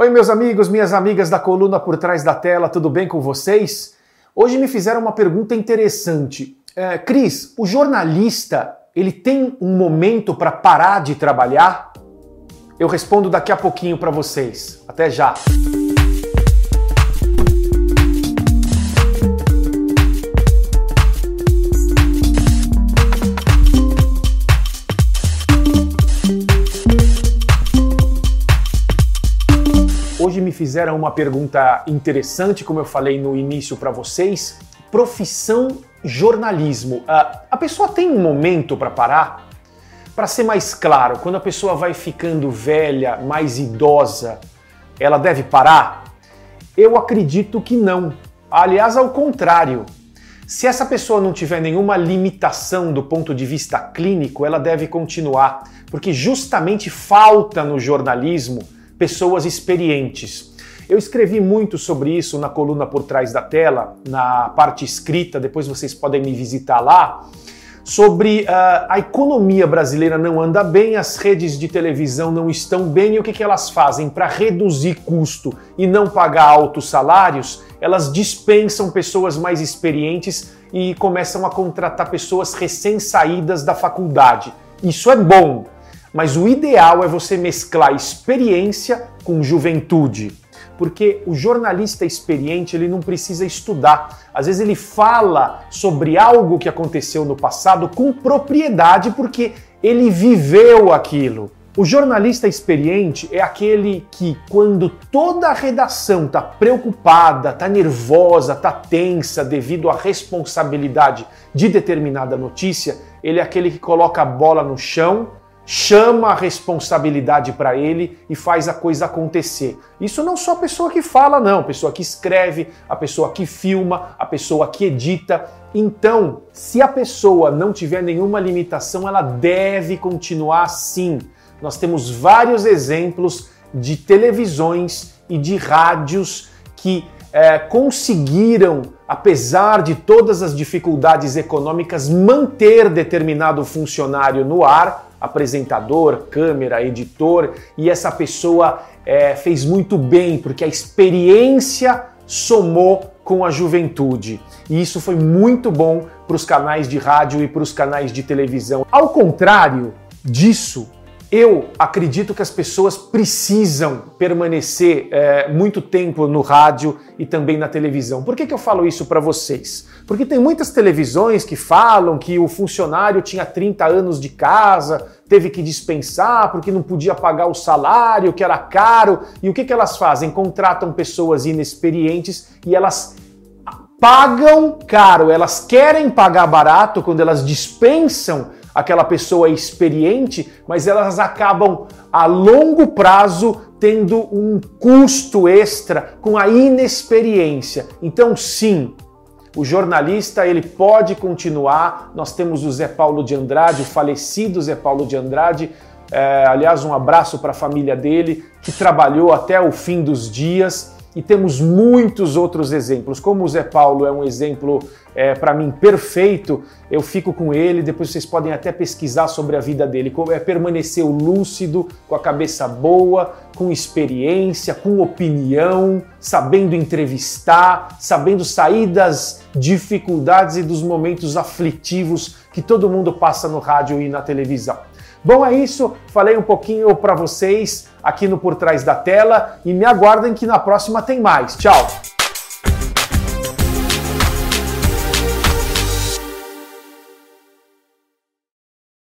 Oi, meus amigos, minhas amigas da coluna por trás da tela, tudo bem com vocês? Hoje me fizeram uma pergunta interessante. É, Cris, o jornalista ele tem um momento para parar de trabalhar? Eu respondo daqui a pouquinho para vocês. Até já! Fizeram uma pergunta interessante, como eu falei no início para vocês. Profissão jornalismo. Uh, a pessoa tem um momento para parar? Para ser mais claro, quando a pessoa vai ficando velha, mais idosa, ela deve parar? Eu acredito que não. Aliás, ao contrário. Se essa pessoa não tiver nenhuma limitação do ponto de vista clínico, ela deve continuar, porque justamente falta no jornalismo pessoas experientes. Eu escrevi muito sobre isso na coluna por trás da tela, na parte escrita, depois vocês podem me visitar lá. Sobre uh, a economia brasileira não anda bem, as redes de televisão não estão bem e o que, que elas fazem? Para reduzir custo e não pagar altos salários, elas dispensam pessoas mais experientes e começam a contratar pessoas recém-saídas da faculdade. Isso é bom, mas o ideal é você mesclar experiência com juventude. Porque o jornalista experiente ele não precisa estudar. Às vezes ele fala sobre algo que aconteceu no passado com propriedade porque ele viveu aquilo. O jornalista experiente é aquele que, quando toda a redação está preocupada, está nervosa, está tensa devido à responsabilidade de determinada notícia, ele é aquele que coloca a bola no chão chama a responsabilidade para ele e faz a coisa acontecer. Isso não só a pessoa que fala, não, a pessoa que escreve, a pessoa que filma, a pessoa que edita. Então, se a pessoa não tiver nenhuma limitação, ela deve continuar assim. Nós temos vários exemplos de televisões e de rádios que é, conseguiram, apesar de todas as dificuldades econômicas, manter determinado funcionário no ar apresentador, câmera, editor, e essa pessoa é, fez muito bem, porque a experiência somou com a juventude. E isso foi muito bom para os canais de rádio e para os canais de televisão. Ao contrário disso, eu acredito que as pessoas precisam permanecer é, muito tempo no rádio e também na televisão. Por que, que eu falo isso para vocês? Porque tem muitas televisões que falam que o funcionário tinha 30 anos de casa, teve que dispensar porque não podia pagar o salário, que era caro. E o que, que elas fazem? Contratam pessoas inexperientes e elas pagam caro, elas querem pagar barato quando elas dispensam aquela pessoa experiente, mas elas acabam a longo prazo tendo um custo extra com a inexperiência. Então, sim, o jornalista ele pode continuar. Nós temos o Zé Paulo de Andrade, o falecido Zé Paulo de Andrade. É, aliás, um abraço para a família dele, que trabalhou até o fim dos dias e temos muitos outros exemplos. Como o Zé Paulo é um exemplo, é, para mim, perfeito, eu fico com ele. Depois vocês podem até pesquisar sobre a vida dele. Como é permanecer lúcido, com a cabeça boa, com experiência, com opinião, sabendo entrevistar, sabendo sair das dificuldades e dos momentos aflitivos que todo mundo passa no rádio e na televisão. Bom, é isso. Falei um pouquinho para vocês aqui no Por Trás da Tela e me aguardem que na próxima tem mais. Tchau!